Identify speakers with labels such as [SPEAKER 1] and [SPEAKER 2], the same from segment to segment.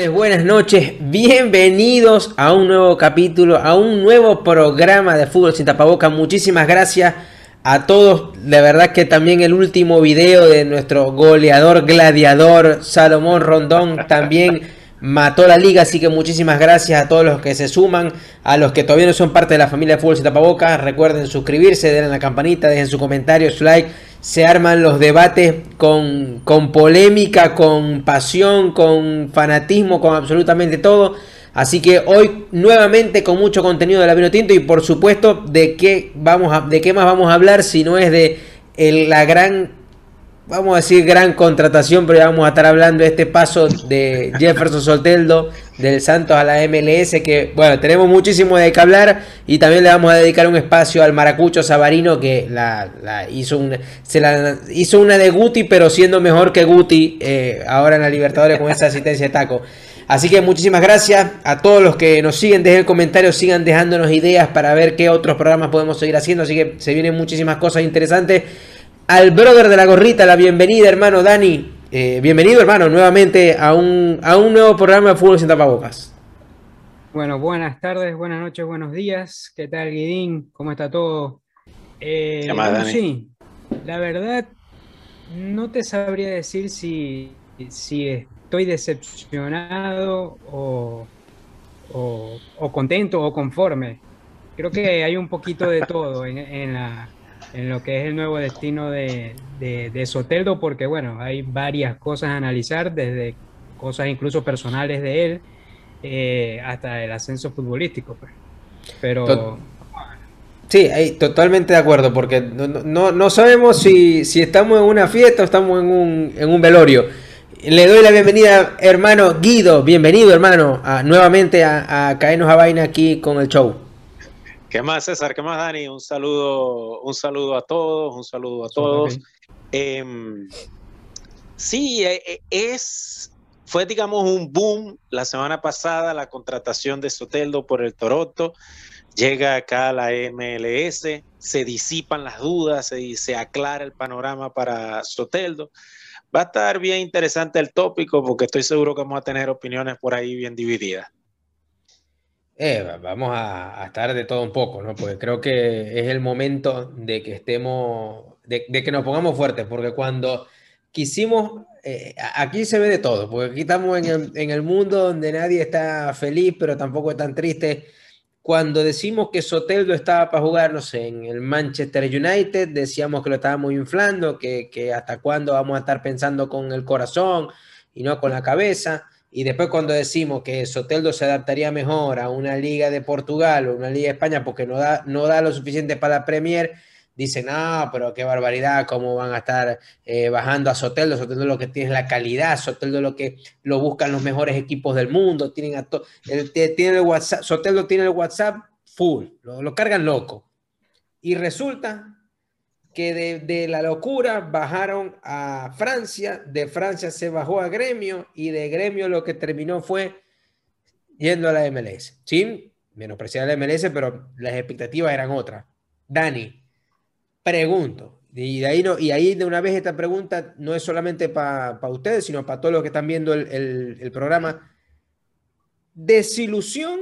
[SPEAKER 1] Buenas tardes, buenas noches, bienvenidos a un nuevo capítulo, a un nuevo programa de Fútbol sin Tapaboca. Muchísimas gracias a todos. De verdad que también el último video de nuestro goleador gladiador Salomón Rondón también mató la liga, así que muchísimas gracias a todos los que se suman, a los que todavía no son parte de la familia de Fútbol Sin Tapabocas, recuerden suscribirse, denle a la campanita, dejen su comentario, su like, se arman los debates con, con polémica, con pasión, con fanatismo, con absolutamente todo. Así que hoy nuevamente con mucho contenido de la vino tinto y por supuesto de qué vamos a, de qué más vamos a hablar si no es de la gran vamos a decir gran contratación, pero ya vamos a estar hablando de este paso de Jefferson Solteldo del Santos a la MLS, que bueno, tenemos muchísimo de qué hablar y también le vamos a dedicar un espacio al Maracucho Sabarino que la, hizo, una, se la hizo una de Guti, pero siendo mejor que Guti eh, ahora en la Libertadores con esa asistencia de taco. Así que muchísimas gracias a todos los que nos siguen, dejen el comentario, sigan dejándonos ideas para ver qué otros programas podemos seguir haciendo. Así que se vienen muchísimas cosas interesantes al brother de la gorrita, la bienvenida, hermano Dani. Eh, bienvenido, hermano, nuevamente a un, a un nuevo programa de Fútbol sin tapabocas.
[SPEAKER 2] Bueno, buenas tardes, buenas noches, buenos días. ¿Qué tal, Guidín? ¿Cómo está todo? Eh, sí, la verdad, no te sabría decir si, si estoy decepcionado o, o, contento o conforme. Creo que hay un poquito de todo en la en lo que es el nuevo destino de, de, Soteldo, porque bueno, hay varias cosas a analizar, desde cosas incluso personales de él eh, hasta el ascenso futbolístico. Pues. Pero...
[SPEAKER 1] Sí, totalmente de acuerdo, porque no, no, sabemos si, si, estamos en una fiesta o estamos en un, en un velorio. Le doy la bienvenida, hermano Guido. Bienvenido, hermano, a, nuevamente a, a Caernos a Vaina aquí con el show.
[SPEAKER 3] ¿Qué más, César? ¿Qué más, Dani? Un saludo, un saludo a todos, un saludo a todos. Em, sí, e, e, es, fue, digamos, un boom la semana pasada la contratación de Soteldo por el Toronto. Llega acá a la MLS, se disipan las dudas, se, se aclara el panorama para Soteldo. Va a estar bien interesante el tópico porque estoy seguro que vamos a tener opiniones por ahí bien divididas.
[SPEAKER 1] Eh, vamos a, estar de todo un poco, ¿no? Porque creo que es el momento de que estemos, de, que nos pongamos fuertes, porque cuando quisimos, eh, aquí se ve de todo, porque aquí estamos en el, mundo donde nadie está feliz, pero tampoco es tan triste. Cuando decimos que Soteldo estaba para jugar, no sé, en el Manchester United, decíamos que lo estábamos inflando, que, que hasta cuándo vamos a estar pensando con el corazón y no con la cabeza. Y después cuando decimos que Soteldo se adaptaría mejor a una liga de Portugal o una liga de España porque no da, no da lo suficiente para la Premier, dicen, no, pero qué barbaridad, cómo van a estar eh, bajando a Soteldo. Soteldo lo que tiene es la calidad, Soteldo lo que lo buscan los mejores equipos del mundo, tienen a el, tiene el WhatsApp, Soteldo tiene el WhatsApp full, lo, lo cargan loco. Y resulta que de, la locura bajaron a Francia, de Francia se bajó a Gremio y de Gremio lo que terminó fue yendo a la MLS. Sin menospreciar la MLS, pero las expectativas eran otras. Dani, pregunto, y de ahí, no, y ahí de una vez esta pregunta no es solamente para ustedes, sino para todos los que están viendo el, el programa. ¿Desilusión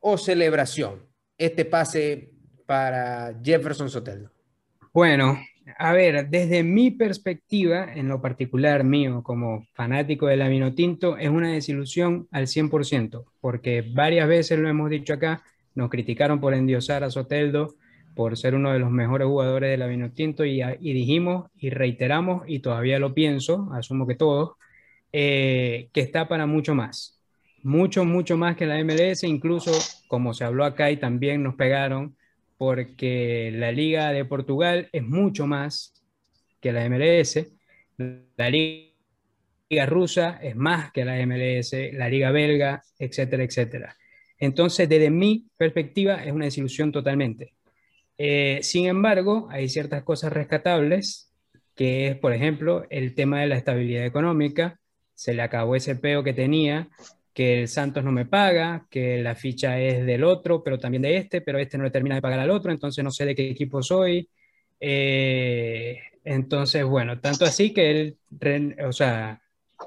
[SPEAKER 1] o celebración este pase para Jefferson Soteldo?
[SPEAKER 2] Bueno, a ver, desde mi perspectiva, en lo particular mío como fanático del vino tinto, es una desilusión al 100%, porque varias veces lo hemos dicho acá, nos criticaron por endiosar a Soteldo, por ser uno de los mejores jugadores del vino tinto, y, dijimos y reiteramos, y todavía lo pienso, asumo que todos, eh, que está para mucho más, mucho, mucho más que la MLS, incluso como se habló acá y también nos pegaron porque la Liga de Portugal es mucho más que la MLS, la Liga rusa es más que la MLS, la Liga belga, etcétera, etcétera. Entonces, desde mi perspectiva, es una desilusión totalmente. Eh, sin embargo, hay ciertas cosas rescatables, que es, por ejemplo, el tema de la estabilidad económica. Se le acabó ese peo que tenía que el Santos no me paga, que la ficha es del otro, pero también de este, pero este no le termina de pagar al otro, entonces no sé de qué equipo soy. Eh, entonces, bueno, tanto así que él, o sea,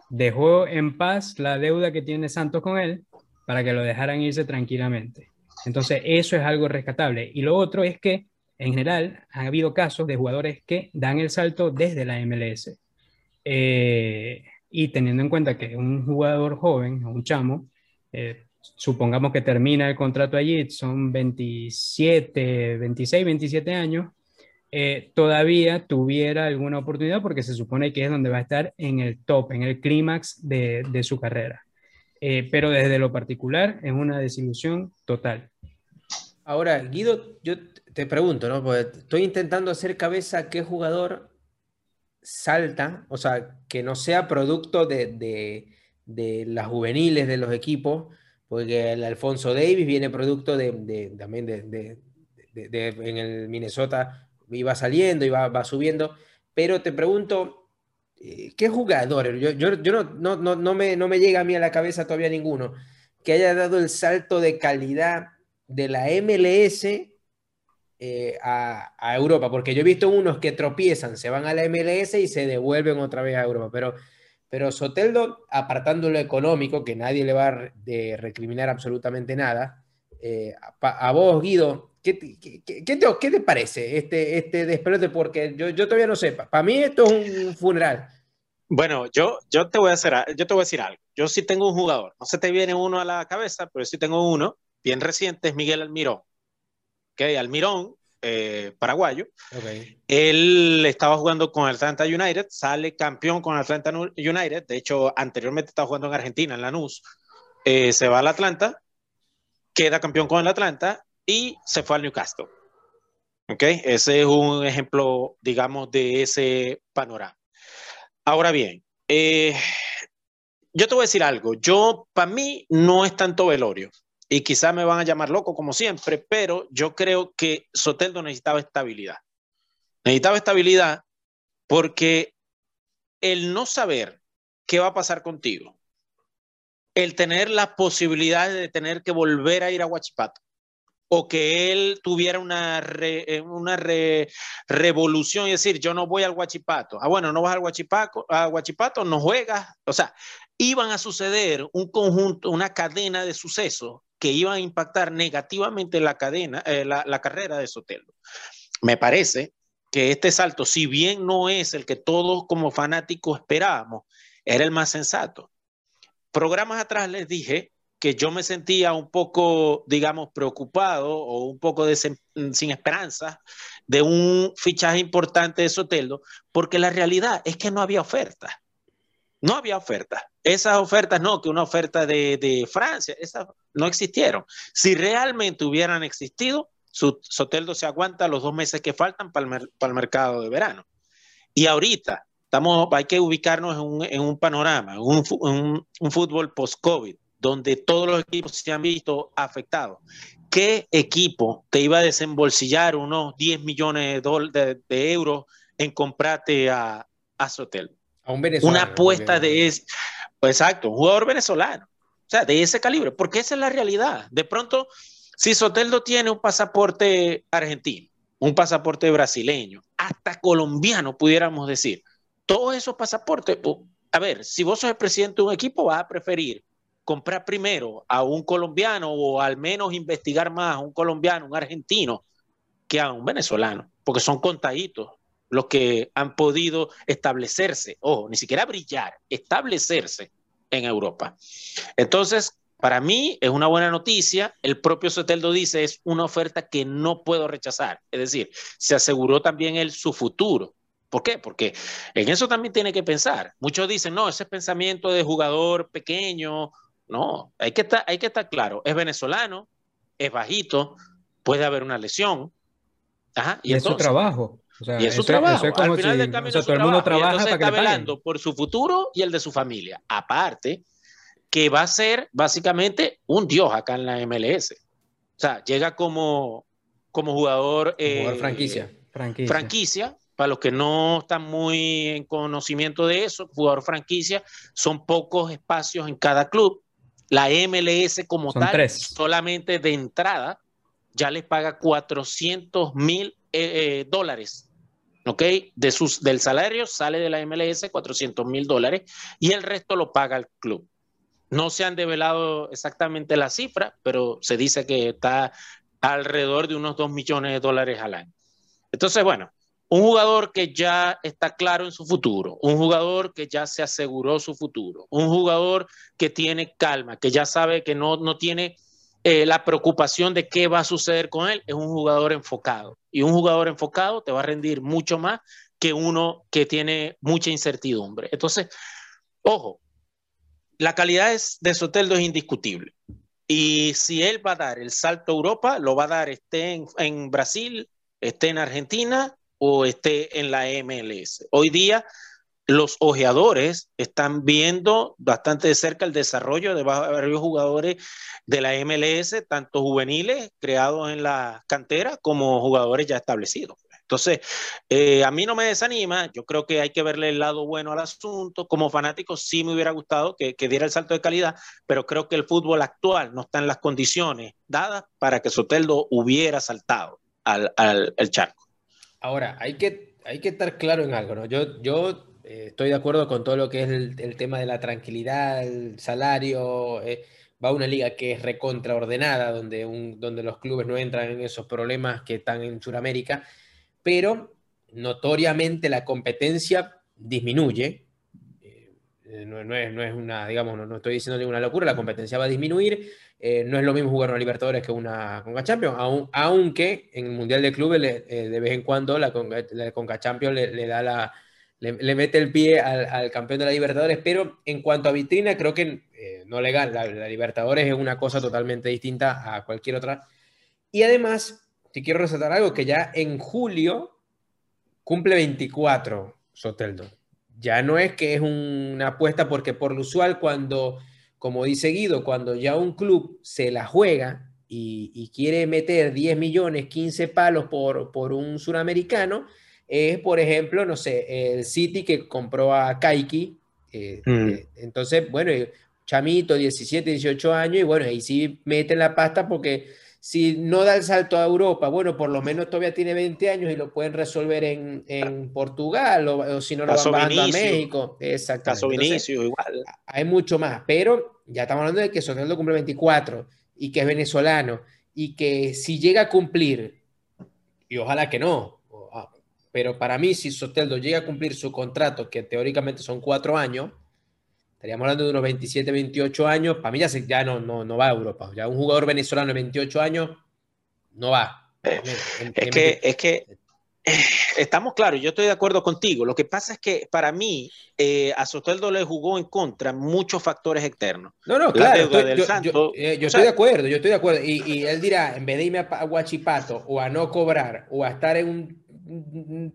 [SPEAKER 2] dejó en paz la deuda que tiene Santos con él para que lo dejaran irse tranquilamente. Entonces, eso es algo rescatable. Y lo otro es que, en general, ha habido casos de jugadores que dan el salto desde la MLS. Eh, y teniendo en cuenta que un jugador joven, un chamo, eh, supongamos que termina el contrato allí, son 27, 26, 27 años, eh, todavía tuviera alguna oportunidad porque se supone que es donde va a estar en el top, en el clímax de, de, su carrera. Eh, pero desde lo particular es una desilusión total.
[SPEAKER 1] Ahora, Guido, yo te pregunto, ¿no? Porque estoy intentando hacer cabeza qué jugador salta, o sea, que no sea producto de, de, de las juveniles de los equipos, porque el Alfonso Davis viene producto de, también de, en el Minnesota iba saliendo, iba va subiendo, pero te pregunto, eh, ¿qué jugadores? Yo, yo, yo no, no, no, me, no me llega a mí a la cabeza todavía ninguno que haya dado el salto de calidad de la MLS eh, a, Europa, porque yo he visto unos que tropiezan, se van a la MLS y se devuelven otra vez a Europa, pero, pero Soteldo, apartando lo económico, que nadie le va a de recriminar absolutamente nada, eh, a, vos, Guido, ¿Qué, qué, qué, te, ¿Qué, te, parece este, este despelote? Porque yo, yo todavía no sé. Para mí esto es un funeral.
[SPEAKER 3] Bueno, yo, yo, te voy a hacer, yo te voy a decir algo. Yo sí tengo un jugador. No se te viene uno a la cabeza, pero sí tengo uno bien reciente, es Miguel Almirón. Okay, Almirón, eh, paraguayo. Okay. Él estaba jugando con Atlanta United, sale campeón con Atlanta United. De hecho, anteriormente estaba jugando en Argentina, en Lanús. Eh, se va al Atlanta, queda campeón con el Atlanta y se fue al Newcastle. ¿Ok? Ese es un ejemplo, digamos, de ese panorama. Ahora bien, eh, yo te voy a decir algo. Yo, para mí, no es tanto velorio. Y quizás me van a llamar loco como siempre, pero yo creo que Soteldo necesitaba estabilidad. Necesitaba estabilidad porque el no saber qué va a pasar contigo, el tener la posibilidad de tener que volver a ir a Huachipato, o que él tuviera una, eh, una re, revolución y decir, yo no voy al Guachipato. Ah, bueno, no vas al Guachipato, a Guachipato, no juegas. O sea, iban a suceder un conjunto, una cadena de sucesos que iban a impactar negativamente la cadena, eh, la, carrera de Sotelo. Me parece que este salto, si bien no es el que todos como fanáticos esperábamos, era el más sensato. Programas atrás les dije que yo me sentía un poco, digamos, preocupado o un poco sin esperanza de un fichaje importante de Soteldo, porque la realidad es que no había oferta. No había oferta. Esas ofertas no, que una oferta de, de Francia, esas no existieron. Si realmente hubieran existido, su, Soteldo se aguanta los dos meses que faltan para el, para el mercado de verano. Y ahorita, estamos, hay que ubicarnos en un, en un panorama, un, un, fútbol post-COVID donde todos los equipos se han visto afectados. ¿Qué equipo te iba a desembolsillar unos 10 millones de, de, de euros en comprarte a, a Sotel?
[SPEAKER 1] A un venezolano.
[SPEAKER 3] Una apuesta de ese, pues exacto, un jugador venezolano, o sea, de ese calibre, porque esa es la realidad. De pronto, si Soteldo tiene un pasaporte argentino, un pasaporte brasileño, hasta colombiano, pudiéramos decir, todos esos pasaportes, a ver, si vos sos el presidente de un equipo, vas a preferir comprar primero a un colombiano o al menos investigar más a un colombiano, un argentino, que a un venezolano, porque son contaditos los que han podido establecerse, ojo, ni siquiera brillar, establecerse en Europa. Entonces, para mí es una buena noticia. El propio Soteldo dice es una oferta que no puedo rechazar. Es decir, se aseguró también él su futuro. ¿Por qué? Porque en eso también tiene que pensar. Muchos dicen, no, ese pensamiento de jugador pequeño no, hay que estar, hay que estar claro. Es venezolano, es bajito, puede haber una lesión.
[SPEAKER 2] Ajá, y, entonces, es su trabajo.
[SPEAKER 3] O sea, y es su eso, trabajo. Eso es Al final si, del camino, o sea, todo el mundo trabaja para está que velando por su futuro y el de su familia. Aparte, que va a ser básicamente un dios acá en la MLS. O sea, llega como, como jugador,
[SPEAKER 1] eh, jugador franquicia.
[SPEAKER 3] franquicia. Franquicia. Para los que no están muy en conocimiento de eso, jugador franquicia, son pocos espacios en cada club la MLS como
[SPEAKER 2] Son
[SPEAKER 3] tal,
[SPEAKER 2] tres.
[SPEAKER 3] solamente de entrada, ya les paga 400 mil eh, eh, dólares ¿ok? De sus, del salario sale de la MLS 400 mil dólares y el resto lo paga el club. No se han develado exactamente la cifra, pero se dice que está alrededor de unos 2 millones de dólares al año. Entonces, bueno, un jugador que ya está claro en su futuro, un jugador que ya se aseguró su futuro, un jugador que tiene calma, que ya sabe que no, no tiene eh, la preocupación de qué va a suceder con él, es un jugador enfocado. Y un jugador enfocado te va a rendir mucho más que uno que tiene mucha incertidumbre. Entonces, ojo, la calidad de Soteldo es indiscutible. Y si él va a dar el salto a Europa, lo va a dar esté en, Brasil, esté en Argentina o esté en la MLS. Hoy día los ojeadores están viendo bastante de cerca el desarrollo de varios jugadores de la MLS, tanto juveniles creados en la cantera como jugadores ya establecidos. Entonces, eh, a mí no me desanima, yo creo que hay que verle el lado bueno al asunto. Como fanático sí me hubiera gustado que, diera el salto de calidad, pero creo que el fútbol actual no está en las condiciones dadas para que Soteldo hubiera saltado al, charco.
[SPEAKER 1] Ahora, hay que, hay que estar claro en algo, ¿no? Yo, yo eh, estoy de acuerdo con todo lo que es el, tema de la tranquilidad, el salario. Eh, va a una liga que es recontraordenada, donde, donde los clubes no entran en esos problemas que están en Sudamérica pero notoriamente la competencia disminuye. Eh, no, es, una, digamos, no, estoy diciendo ninguna locura, la competencia va a disminuir. No es lo mismo jugar una Libertadores que una Conca Champions, aunque en el Mundial de Clubes de vez en cuando la Conca, Champions le, da la, le, mete el pie al, campeón de la Libertadores, pero en cuanto a vitrina, creo que no legal. La, la, Libertadores es una cosa totalmente distinta a cualquier otra. Y además, si quiero resaltar algo, que ya en julio cumple 24 Soteldo. Ya no es que es una apuesta porque por lo usual cuando, como dice Guido, cuando ya un club se la juega y, quiere meter 10 millones, 15 palos por, por un suramericano, es por ejemplo, no sé, el City que compró a Kaiki. Eh, mm. eh, entonces, bueno, chamito, 17, 18 años, y bueno, ahí sí meten la pasta porque si no da el salto a Europa, bueno, por lo menos todavía tiene 20 años y lo pueden resolver en, en Portugal o, si no lo van bajando a México.
[SPEAKER 3] Exacto. Caso Vinicio, igual.
[SPEAKER 1] Hay mucho más, pero ya estamos hablando de que Soteldo cumple 24 y que es venezolano y que si llega a cumplir, y ojalá que no, ah, pero para mí si Soteldo llega a cumplir su contrato, que teóricamente son cuatro años, Estaríamos hablando de unos 27, 28 años. Para mí ya, ya no, no, no va a Europa. Ya un jugador venezolano de 28 años no va.
[SPEAKER 3] Eh, es, que, es que eh, estamos claros, yo estoy de acuerdo contigo. Lo que pasa es que para mí eh, a Soteldo le jugó en contra muchos factores externos.
[SPEAKER 1] No, no, claro. yo, estoy de acuerdo, yo estoy de acuerdo. Y, él dirá, en vez de irme a, Guachipato o a no cobrar o a estar en un,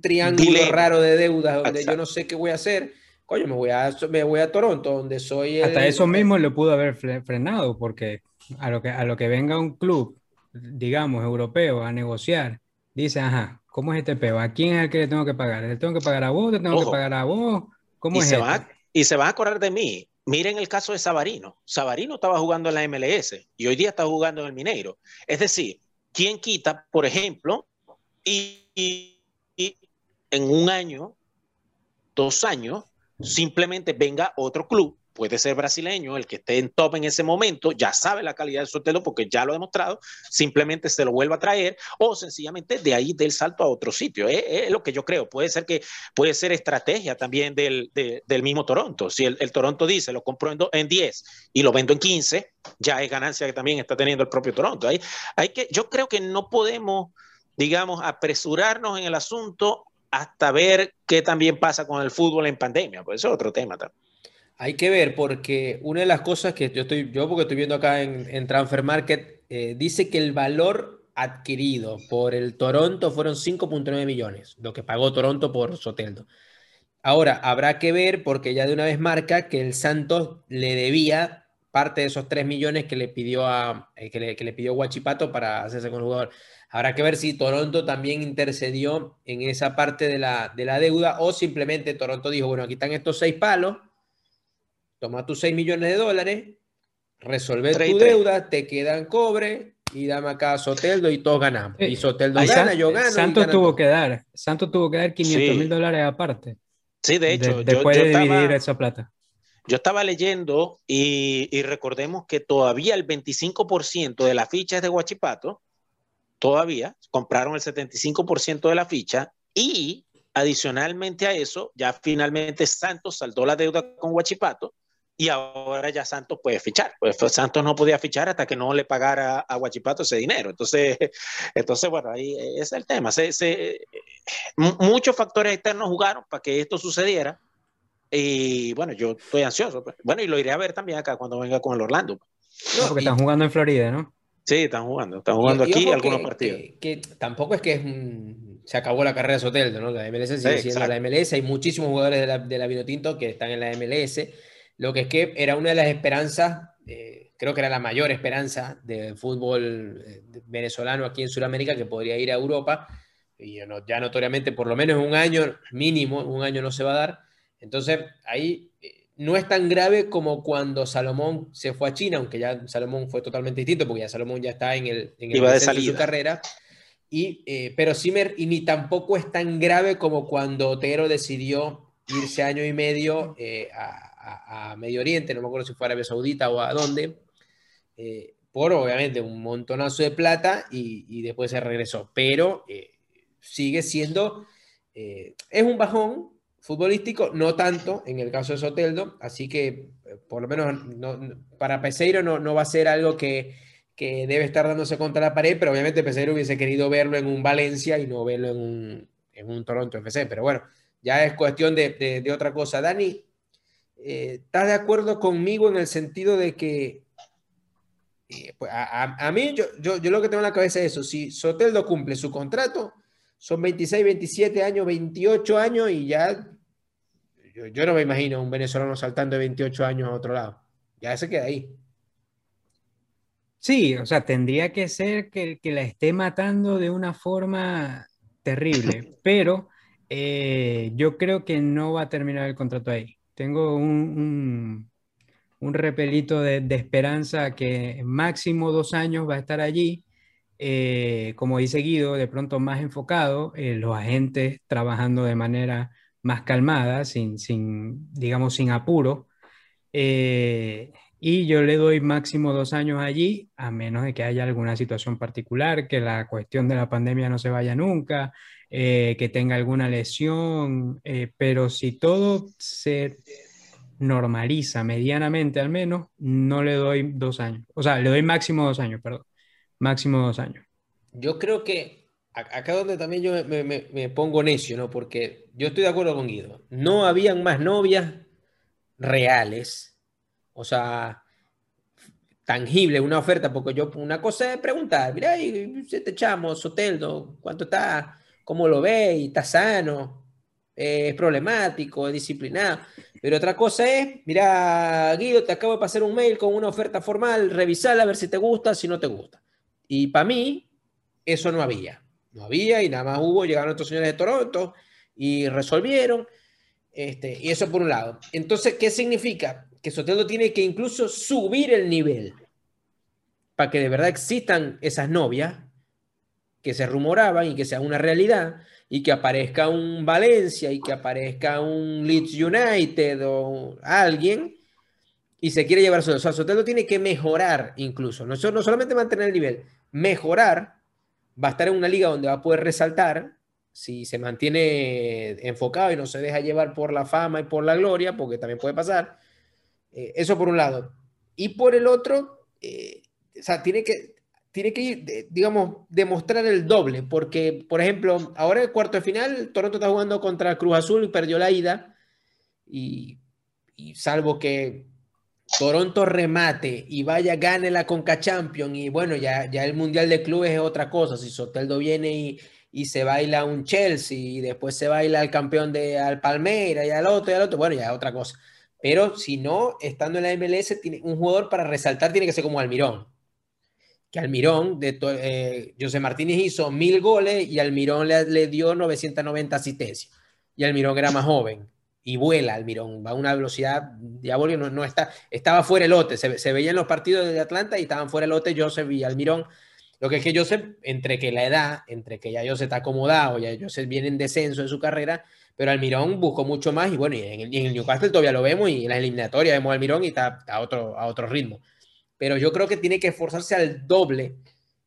[SPEAKER 1] triángulo raro de deudas donde yo no sé qué voy a hacer, oye, me voy a, me voy a Toronto, donde soy...
[SPEAKER 2] Hasta eso mismo lo pudo haber frenado, porque a lo, que, a lo que venga un club, digamos, europeo, a negociar, dice, ajá, ¿cómo es este peo? ¿A quién es el que le tengo que pagar? ¿Le tengo que pagar a vos? ¿Le tengo que pagar a vos? ¿Cómo
[SPEAKER 3] y
[SPEAKER 2] es
[SPEAKER 3] se va, Y se va a acordar de mí. Miren el caso de Sabarino. Sabarino estaba jugando en la MLS y hoy día está jugando en el Mineiro. Es decir, ¿quién quita, por ejemplo, y, y en un año, dos años, simplemente venga otro club, puede ser brasileño, el que esté en top en ese momento, ya sabe la calidad del Sotelo porque ya lo ha demostrado, simplemente se lo vuelva a traer o sencillamente de ahí del salto a otro sitio. Es, lo que yo creo. Puede ser que puede ser estrategia también del, del mismo Toronto. Si el, Toronto dice lo compro en, 10 y lo vendo en 15, ya es ganancia que también está teniendo el propio Toronto. Hay que, yo creo que no podemos digamos, apresurarnos en el asunto hasta ver qué también pasa con el fútbol en pandemia, pues eso es otro tema también.
[SPEAKER 1] Hay que ver, porque una de las cosas que yo estoy, yo porque estoy viendo acá en, Transfer Market, eh, dice que el valor adquirido por el Toronto fueron 5.9 millones, lo que pagó Toronto por Soteldo. Ahora, habrá que ver, porque ya de una vez marca que el Santos le debía parte de esos 3 millones que le pidió a eh, que, le, que le pidió Guachipato para hacerse con el jugador. Habrá que ver si Toronto también intercedió en esa parte de la, de la deuda o simplemente Toronto dijo, bueno, aquí están estos seis palos, toma tus 6 millones de dólares, resuelve tu deuda, te quedan cobre y dame acá a Soteldo y todos ganamos. Y Soteldo gana, yo gano.
[SPEAKER 2] Santos tuvo que dar, Santos tuvo que dar 500 mil dólares aparte.
[SPEAKER 3] Sí, de hecho.
[SPEAKER 2] después de dividir esa plata.
[SPEAKER 3] Yo estaba leyendo y, y recordemos que todavía el 25% de las fichas de Guachipato, todavía compraron el 75% de la ficha y adicionalmente a eso, ya finalmente Santos saldó la deuda con Guachipato y ahora ya Santos puede fichar. Pues Santos no podía fichar hasta que no le pagara a Guachipato ese dinero. Entonces, entonces bueno, ahí es el tema. muchos factores externos jugaron para que esto sucediera. Y bueno, yo estoy ansioso. Pues. Bueno, y lo iré a ver también acá cuando venga con el Orlando.
[SPEAKER 2] No, porque están jugando en Florida, ¿no?
[SPEAKER 3] Sí, están jugando. Están jugando aquí algunos partidos.
[SPEAKER 1] Que, tampoco es que se acabó la carrera de Soteldo, ¿no? La MLS sigue siendo la MLS. Hay muchísimos jugadores de la, de la Vinotinto que están en la MLS lo que es que era una de las esperanzas, eh, creo que era la mayor esperanza del fútbol eh, venezolano aquí en Sudamérica que podría ir a Europa. Y ya notoriamente, por lo menos un año mínimo, un año no se va a dar. Entonces, ahí no es tan grave como cuando Salomón se fue a China, aunque ya Salomón fue totalmente distinto, porque ya Salomón ya está en el, en
[SPEAKER 3] el de,
[SPEAKER 1] su carrera. Y, pero Zimmer, y ni tampoco es tan grave como cuando Otero decidió irse año y medio a, a, Medio Oriente, no me acuerdo si fue a Arabia Saudita o a dónde, eh, por obviamente un montonazo de plata y, después se regresó. Pero eh, sigue siendo, eh, es un bajón futbolístico, no tanto en el caso de Soteldo, así que por lo menos para Peseiro no, no va a ser algo que, que debe estar dándose contra la pared, pero obviamente Peseiro hubiese querido verlo en un Valencia y no verlo en un, en un Toronto FC. Pero bueno, ya es cuestión de, de, otra cosa. Dani, eh, ¿estás de acuerdo conmigo en el sentido de que eh, pues, a, mí, yo, yo, yo, lo que tengo en la cabeza es eso, si Soteldo cumple su contrato, son 26, 27 años, 28 años y ya, yo, no me imagino un venezolano saltando de 28 años a otro lado, ya se queda ahí.
[SPEAKER 2] Sí, o sea, tendría que ser que, que la esté matando de una forma terrible, pero eh, yo creo que no va a terminar el contrato ahí tengo un, un, repelito de, esperanza que máximo dos años va a estar allí. Eh, como dice Guido, de pronto más enfocado, eh, los agentes trabajando de manera más calmada, sin, sin digamos, sin apuro. Eh, y yo le doy máximo dos años allí, a menos de que haya alguna situación particular, que la cuestión de la pandemia no se vaya nunca, eh, que tenga alguna lesión, eh, pero si todo se normaliza medianamente al menos, no le doy dos años. O sea, le doy máximo dos años, perdón. Máximo dos años.
[SPEAKER 1] Yo creo que acá donde también yo me, pongo necio, ¿no? Porque yo estoy de acuerdo con Guido. No habían más novias reales o sea, tangible, una oferta, porque yo, una cosa es preguntar, mira, te echamos, Soteldo, ¿cuánto está? ¿Cómo lo ve? ¿Está sano? ¿Es problemático? ¿Es disciplinado? Pero otra cosa es, mira, Guido, te acabo de pasar un mail con una oferta formal, revisala a ver si te gusta, si no te gusta. Y para mí, eso no había. No había y nada más hubo, llegaron estos señores de Toronto y resolvieron. Este, y eso por un lado. Entonces, ¿qué significa? que Soteldo tiene que incluso subir el nivel para que de verdad existan esas novias que se rumoraban y que sea una realidad y que aparezca un Valencia y que aparezca un Leeds United o alguien y se quiere llevar a Soteldo tiene que mejorar incluso, no, no solamente mantener el nivel, mejorar, va a estar en una liga donde va a poder resaltar si se mantiene enfocado y no se deja llevar por la fama y por la gloria, porque también puede pasar, eh, eso por un lado. Y por el otro, eh, o sea, tiene que, tiene que, digamos, demostrar el doble, porque, por ejemplo, ahora el cuarto de final, Toronto está jugando contra Cruz Azul y perdió la ida, y, salvo que Toronto remate y vaya, gane la Conca Champion, y bueno, ya, ya el Mundial de Clubes es otra cosa, si Soteldo viene y, y se baila un Chelsea, y después se baila al campeón de al Palmeiras y al otro y al otro, bueno, ya es otra cosa. Pero si no, estando en la MLS, tiene, un jugador para resaltar tiene que ser como Almirón. Que Almirón, de eh, José Martínez hizo mil goles y Almirón le, le dio 990 asistencias. Y Almirón era más joven y vuela Almirón, va a una velocidad diabólica, no, está, estaba fuera el lote, se, se veía en los partidos de Atlanta y estaban fuera el lote Joseph y Almirón. Lo que es que Joseph, entre que la edad, entre que ya Joseph está acomodado, ya Joseph viene en descenso en su carrera, pero Almirón buscó mucho más y bueno, y en, el, en el Newcastle todavía lo vemos y en la eliminatoria vemos a Almirón y está a otro, a otro ritmo. Pero yo creo que tiene que esforzarse al doble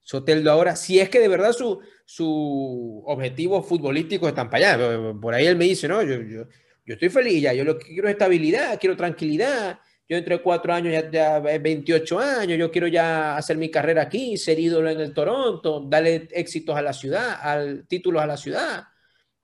[SPEAKER 1] Soteldo ahora, si es que de verdad su, su objetivo futbolístico está para allá. Por ahí él me dice, no, yo, yo estoy feliz ya, yo lo que quiero es estabilidad, quiero tranquilidad. Yo entre cuatro años ya, ya 28 años, yo quiero ya hacer mi carrera aquí, ser ídolo en el Toronto, darle éxitos a la ciudad, al títulos a la ciudad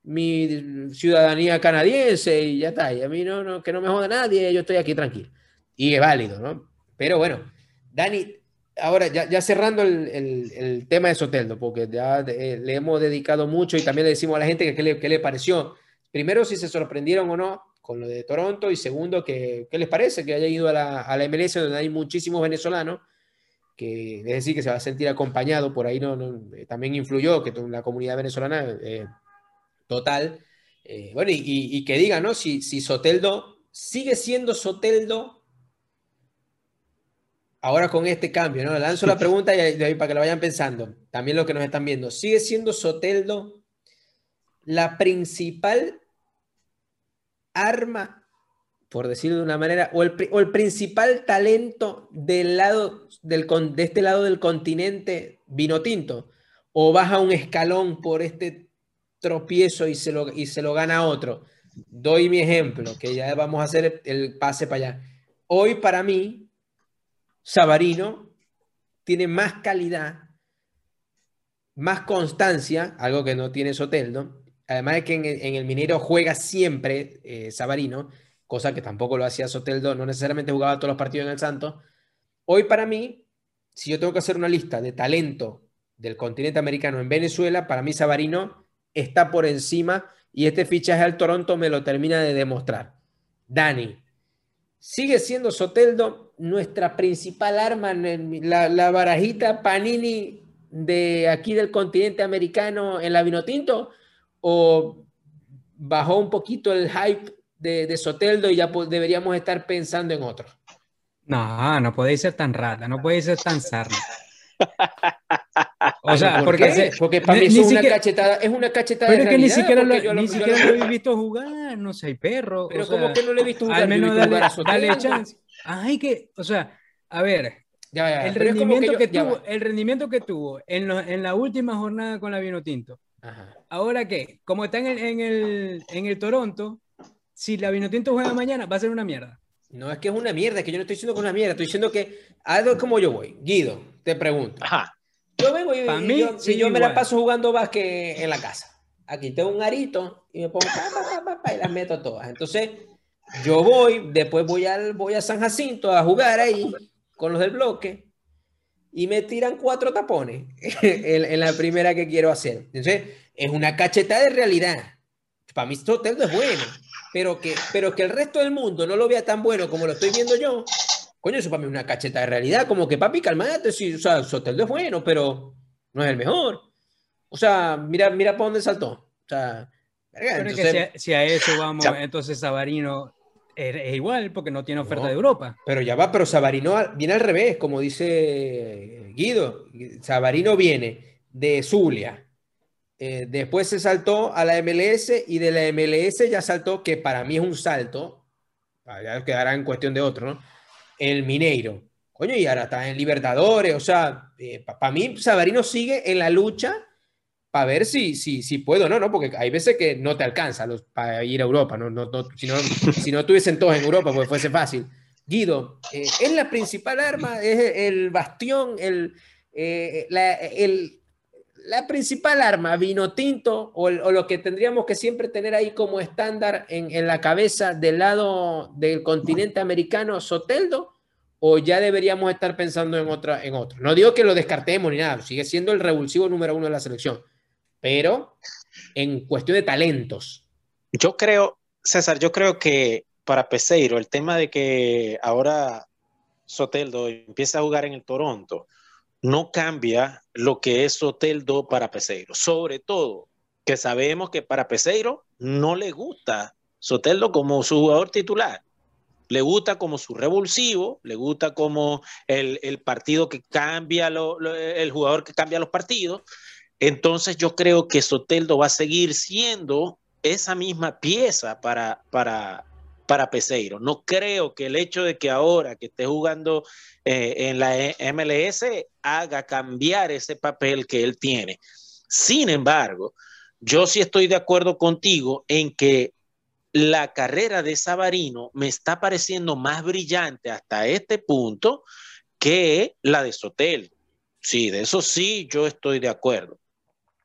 [SPEAKER 1] mi ciudadanía canadiense y ya está. Y a mí no, no, que no me joda nadie, yo estoy aquí tranquilo. Y es válido, ¿no? Pero bueno, Dani, ahora ya, ya cerrando el, el, el, tema de Soteldo, porque ya eh, le hemos dedicado mucho y también le decimos a la gente que qué le, le pareció. Primero, si se sorprendieron o no con lo de Toronto y segundo, que, ¿qué les parece que haya ido a la, a la MLS donde hay muchísimos venezolanos? que es decir, que se va a sentir acompañado, por ahí no, no eh, también influyó que la comunidad venezolana eh, total. Eh, bueno, y, y, que diga, ¿no? Si, si Soteldo sigue siendo Soteldo ahora con este cambio, ¿no? Lanzo la pregunta y ahí para que lo vayan pensando. También lo que nos están viendo. ¿Sigue siendo Soteldo la principal arma, por decirlo de una manera, o el, o el principal talento del lado del, de este lado del continente vino tinto? ¿O baja un escalón por este tropiezo y se lo, y se lo gana otro. Doy mi ejemplo, que ya vamos a hacer el pase para allá. Hoy para mí, Sabarino tiene más calidad, más constancia, algo que no tiene Soteldo. Además de que en, en el Minero juega siempre eh, cosa que tampoco lo hacía Soteldo, no necesariamente jugaba todos los partidos en el Santo. Hoy para mí, si yo tengo que hacer una lista de talento del continente americano en Venezuela, para mí Sabarino está por encima y este fichaje al Toronto me lo termina de demostrar. Dani, sigue siendo Soteldo nuestra principal arma, la, la barajita Panini de aquí del continente americano en la Vinotinto o bajó un poquito el hype de, de Soteldo y ya deberíamos estar pensando en otro.
[SPEAKER 2] No, no podéis ser tan rata, no podéis ser tan sarna. O sea, porque,
[SPEAKER 1] porque para mí es una cachetada, es una cachetada
[SPEAKER 2] pero es que ni siquiera lo, ni siquiera lo he visto jugar, no sé, perro.
[SPEAKER 1] Pero como que no le he visto jugar,
[SPEAKER 2] al menos dale, dale chance. Ay, que, o sea, a ver, ya, ya, el, rendimiento que, que yo, tuvo, el rendimiento que tuvo en, lo, en la última jornada con la Vinotinto. Ajá. Ahora qué, como está en el, en el, en el Toronto, si la Vinotinto juega mañana, va a ser una mierda.
[SPEAKER 1] No es que es una mierda, es que yo no estoy diciendo que es una mierda, estoy diciendo que algo como yo voy. Guido, te pregunto. Ajá. Yo vengo y, mí, yo, sí, yo me la paso jugando básquet en la casa. Aquí tengo un arito y me pongo pa, pa, pa, pa, y las meto todas. Entonces, yo voy, después voy, al, voy a San Jacinto a jugar ahí con los del bloque y me tiran cuatro tapones en, en, la primera que quiero hacer. Entonces, es una cacheta de realidad. Para mí, Soteldo es bueno, pero que, pero que el resto del mundo no lo vea tan bueno como lo estoy viendo yo, Coño, eso para mí es una cacheta de realidad, como que papi, calmate, sí, o sea, Soteldo es bueno, pero no es el mejor. O sea, mira, mira para dónde saltó. O sea,
[SPEAKER 2] verga, entonces, que si, a, si, a, eso vamos, entonces Sabarino es, igual, porque no tiene oferta no, de Europa.
[SPEAKER 1] Pero ya va, pero Sabarino viene al revés, como dice Guido. Sabarino viene de Zulia. Eh, después se saltó a la MLS y de la MLS ya saltó, que para mí es un salto, ya quedará en cuestión de otro, ¿no? el Mineiro. Coño, y ahora está en Libertadores. O sea, eh, para pa mí, Sabarino sigue en la lucha para ver si, si, si puedo no, ¿no? Porque hay veces que no te alcanza los, para ir a Europa. ¿no? No, no, si, no, si no estuviesen todos en Europa, pues fuese fácil. Guido, eh, es la principal arma, es el bastión, el, eh, la, el, la principal arma, vino tinto, o, o, lo que tendríamos que siempre tener ahí como estándar en, en, la cabeza del lado del continente americano, Soteldo, o ya deberíamos estar pensando en otra, en otro. No digo que lo descartemos ni nada, sigue siendo el revulsivo número uno de la selección, pero en cuestión de talentos.
[SPEAKER 3] Yo creo, César, yo creo que para Peseiro, el tema de que ahora Soteldo empieza a jugar en el Toronto, no cambia lo que es Soteldo para Peseiro. Sobre todo que sabemos que para Peseiro no le gusta Soteldo como su jugador titular. le gusta como su revulsivo, le gusta como el, partido que cambia, el jugador que cambia los partidos. Entonces yo creo que Soteldo va a seguir siendo esa misma pieza para, para, para Peseiro. No creo que el hecho de que ahora que esté jugando eh, en la MLS haga cambiar ese papel que él tiene. Sin embargo, yo sí estoy de acuerdo contigo en que la carrera de Savarino me está pareciendo más brillante hasta este punto que la de Soteldo. Sí, de eso sí, yo estoy de acuerdo.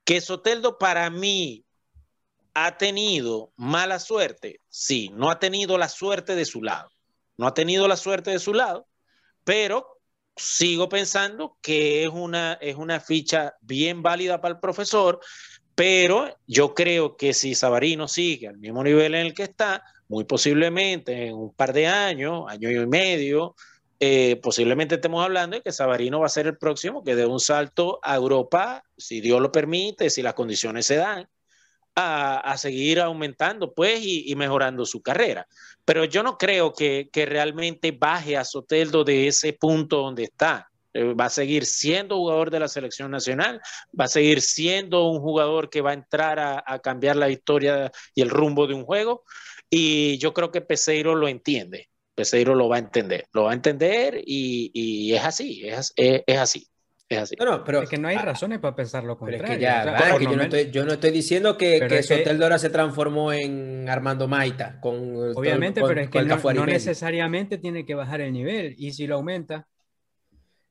[SPEAKER 3] Que Soteldo para mí ha tenido mala suerte, sí, no ha tenido la suerte de su lado, no ha tenido la suerte de su lado, pero sigo pensando que es una, es una ficha bien válida para el profesor pero yo creo que si Sabarino sigue al mismo nivel en el que está, muy posiblemente en un par de años, año y medio, eh, posiblemente estemos hablando de que Sabarino va a ser el próximo que dé un salto a Europa, si Dios lo permite, si las condiciones se dan, a, seguir aumentando pues y, mejorando su carrera. Pero yo no creo que, realmente baje a Soteldo de ese punto donde está. Eh, va a seguir siendo jugador de la selección nacional, va a seguir siendo un jugador que va a entrar a, cambiar la historia y el rumbo de un juego. Y yo creo que Peseiro lo entiende. Peseiro lo va a entender, lo va a entender y, es así, es, así. Es así.
[SPEAKER 2] No, pero es que no hay razones para pensar lo contrario.
[SPEAKER 1] yo, no estoy, diciendo que, que Sotel se transformó en Armando Maita. Con,
[SPEAKER 2] Obviamente, pero es que no, necesariamente tiene que bajar el nivel. Y si lo aumenta,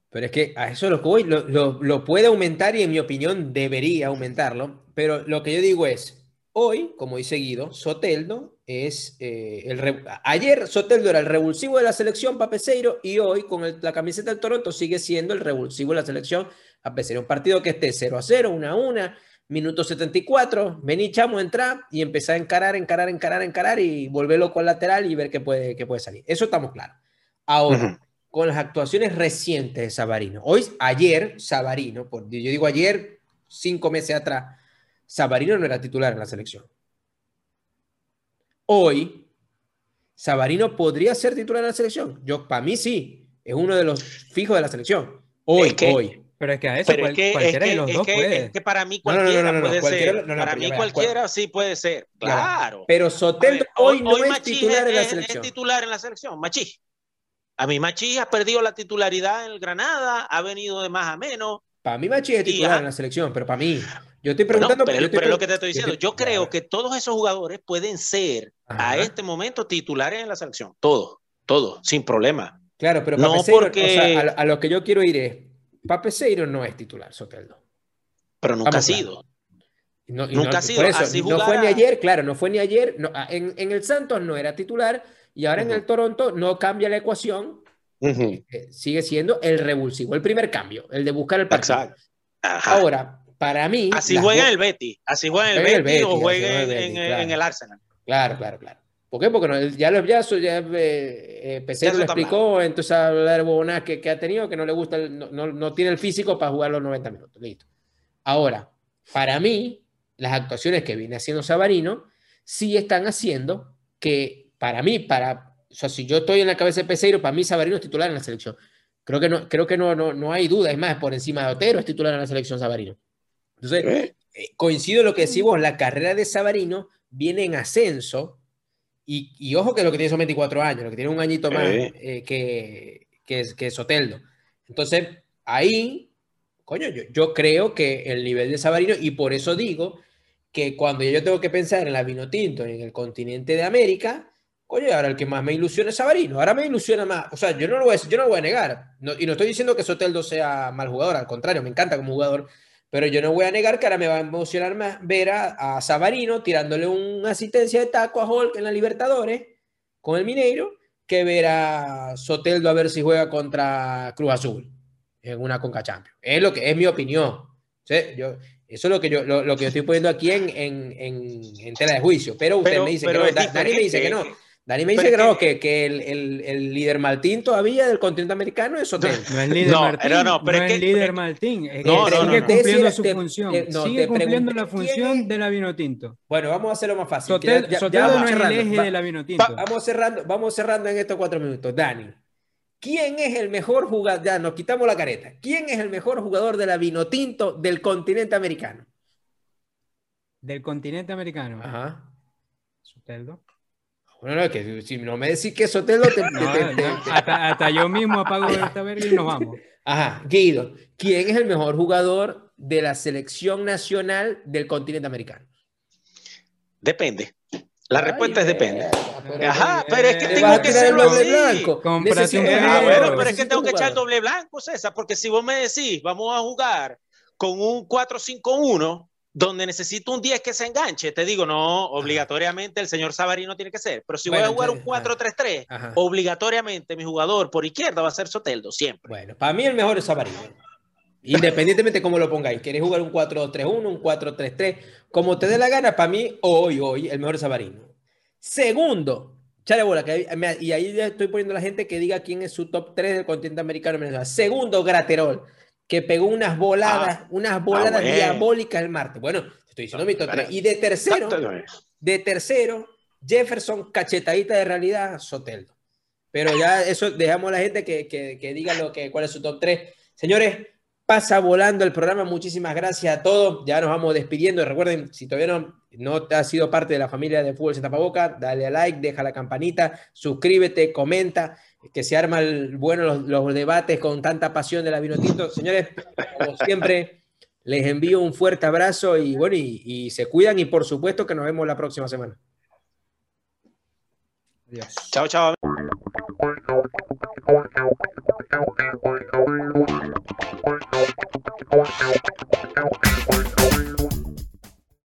[SPEAKER 1] pero es que a eso lo que voy, lo, puede aumentar y en mi opinión debería aumentarlo. Pero lo que yo digo es, hoy, como he seguido, Soteldo es eh, el... Ayer Soteldo era el revulsivo de la selección para Peseiro y hoy con la camiseta del Toronto sigue siendo el revulsivo de la selección a Peseiro. Un partido que esté 0 a 0, 1 a 1, minuto 74, vení chamo, entrar y empezar a encarar, encarar, encarar, encarar y volverlo con lateral y ver qué puede, qué puede salir. Eso estamos claros. Ahora con las actuaciones recientes de Sabarino. Hoy, ayer, Sabarino, yo digo ayer, cinco meses atrás, Sabarino no era titular en la selección. Hoy, Sabarino podría ser titular en la selección. Yo, para mí sí, es uno de los fijos de la selección. Hoy, hoy.
[SPEAKER 2] Pero es que a eso cualquiera de los dos puede.
[SPEAKER 3] Es que para mí cualquiera puede ser. para mí cualquiera sí puede ser. Claro.
[SPEAKER 1] Pero Soteldo hoy, no es titular en la selección.
[SPEAKER 3] Es titular en la selección, Machí. A mí Machi ha perdido la titularidad en el Granada, ha venido de más a menos.
[SPEAKER 1] Para mí Machi es titular en la selección, pero para mí, yo estoy preguntando.
[SPEAKER 3] pero, es lo que te estoy diciendo, yo creo que todos esos jugadores pueden ser a este momento titulares en la selección, todos, todos, sin problema.
[SPEAKER 1] Claro, pero no porque... a, lo que yo quiero ir es, Papeseiro no es titular, Soteldo.
[SPEAKER 3] Pero nunca ha sido.
[SPEAKER 1] nunca ha sido. no fue ni ayer, claro, no fue ni ayer. en, en el Santos no era titular y ahora en el Toronto no cambia la ecuación, eh, sigue siendo el revulsivo, el primer cambio, el de buscar el partido. Ahora, para mí...
[SPEAKER 3] Así juega en el Betty, así juega en el, Betty, o juega en, el Arsenal.
[SPEAKER 1] Claro, claro, claro. ¿Por qué? Porque ya los ya, ya eh, eh lo explicó, entonces hablar de que, que ha tenido, que no le gusta, no, no, tiene el físico para jugar los 90 minutos. Listo. Ahora, para mí, las actuaciones que viene haciendo Sabarino sí están haciendo que para mí, para, o sea, si yo estoy en la cabeza de Peseiro, para mí Sabarino es titular en la selección. Creo que no, creo que no, no, no hay duda, es más, por encima de Otero es titular en la selección Sabarino. Entonces, ¿Eh? Coincido en lo que decimos, la carrera de Sabarino viene en ascenso y, y, ojo que lo que tiene son 24 años, lo que tiene un añito más eh, que, que, que Soteldo. Entonces, ahí, coño, yo, yo creo que el nivel de Sabarino, y por eso digo que cuando yo tengo que pensar en la vino tinto en el continente de América, Oye, ahora el que más me ilusiona es Sabarino. Ahora me ilusiona más. O sea, yo no lo voy a, yo no voy a negar. y no estoy diciendo que Soteldo sea mal jugador. Al contrario, me encanta como jugador. Pero yo no voy a negar que ahora me va a emocionar más ver a, Sabarino tirándole una asistencia de taco a Hulk en la Libertadores con el Mineiro que ver a Soteldo a ver si juega contra Cruz Azul en una Conca Champions. Es lo que es mi opinión. Yo, eso es lo que yo, lo, que estoy poniendo aquí en, en, en, tela de juicio. Pero usted me dice que no. Dani me dice que no. Dani me dice que, que, el, líder Maltín todavía del continente americano es Sotel.
[SPEAKER 2] No es líder Martín. No, no, pero es el líder Maltín. no, sigue cumpliendo su función. sigue cumpliendo la función de la Vinotinto.
[SPEAKER 1] Bueno, vamos a hacerlo más fácil.
[SPEAKER 2] Sotel, no es el eje de la Vinotinto.
[SPEAKER 1] vamos, cerrando, vamos cerrando en estos cuatro minutos. Dani, ¿quién es el mejor jugador? Ya nos quitamos la careta. ¿Quién es el mejor jugador de la Vinotinto del continente americano?
[SPEAKER 2] Del continente americano.
[SPEAKER 1] Ajá.
[SPEAKER 2] Soteldo.
[SPEAKER 1] Bueno, no, que si no me decís que Sotelo, te,
[SPEAKER 2] hasta, yo mismo apago esta verga y nos vamos.
[SPEAKER 1] Ajá, Guido, ¿quién es el mejor jugador de la selección nacional del continente americano?
[SPEAKER 3] Depende. La respuesta es depende. Ajá, pero es que tengo que ser doble blanco. Ah, bueno, pero es que tengo que echar el doble blanco, César, porque si vos me decís, vamos a jugar con un 4-5-1, donde necesito un 10 que se enganche, te digo, no, obligatoriamente el señor Sabarino tiene que ser. Pero si voy a jugar un 4-3-3, obligatoriamente mi jugador por izquierda va a ser Soteldo, siempre.
[SPEAKER 1] Bueno, para mí el mejor es Sabarino. Independientemente de cómo lo pongáis. ¿Quieres jugar un 4-3-1, un 4-3-3? Como te dé la gana, para mí, hoy, hoy, el mejor es Sabarino. Segundo, chale bola, que, y ahí estoy poniendo a la gente que diga quién es su top 3 del continente americano. Segundo, Graterol que pegó unas voladas, ah, unas voladas ah, diabólicas el martes. Bueno, estoy diciendo mi top Y de tercero, de tercero, Jefferson, cachetadita de realidad, Soteldo. Pero ya eso, dejamos a la gente que, que, diga lo que, cuál es su top 3. Señores, pasa volando el programa. Muchísimas gracias a todos. Ya nos vamos despidiendo. Recuerden, si todavía no, no has sido parte de la familia de Fútbol Sin Tapaboca, dale a like, deja la campanita, suscríbete, comenta que se arman bueno los, debates con tanta pasión de la Vinotinto. Señores, como siempre, les envío un fuerte abrazo y bueno, y, se cuidan y por supuesto que nos vemos la próxima semana.
[SPEAKER 3] Adiós. Chao, chao.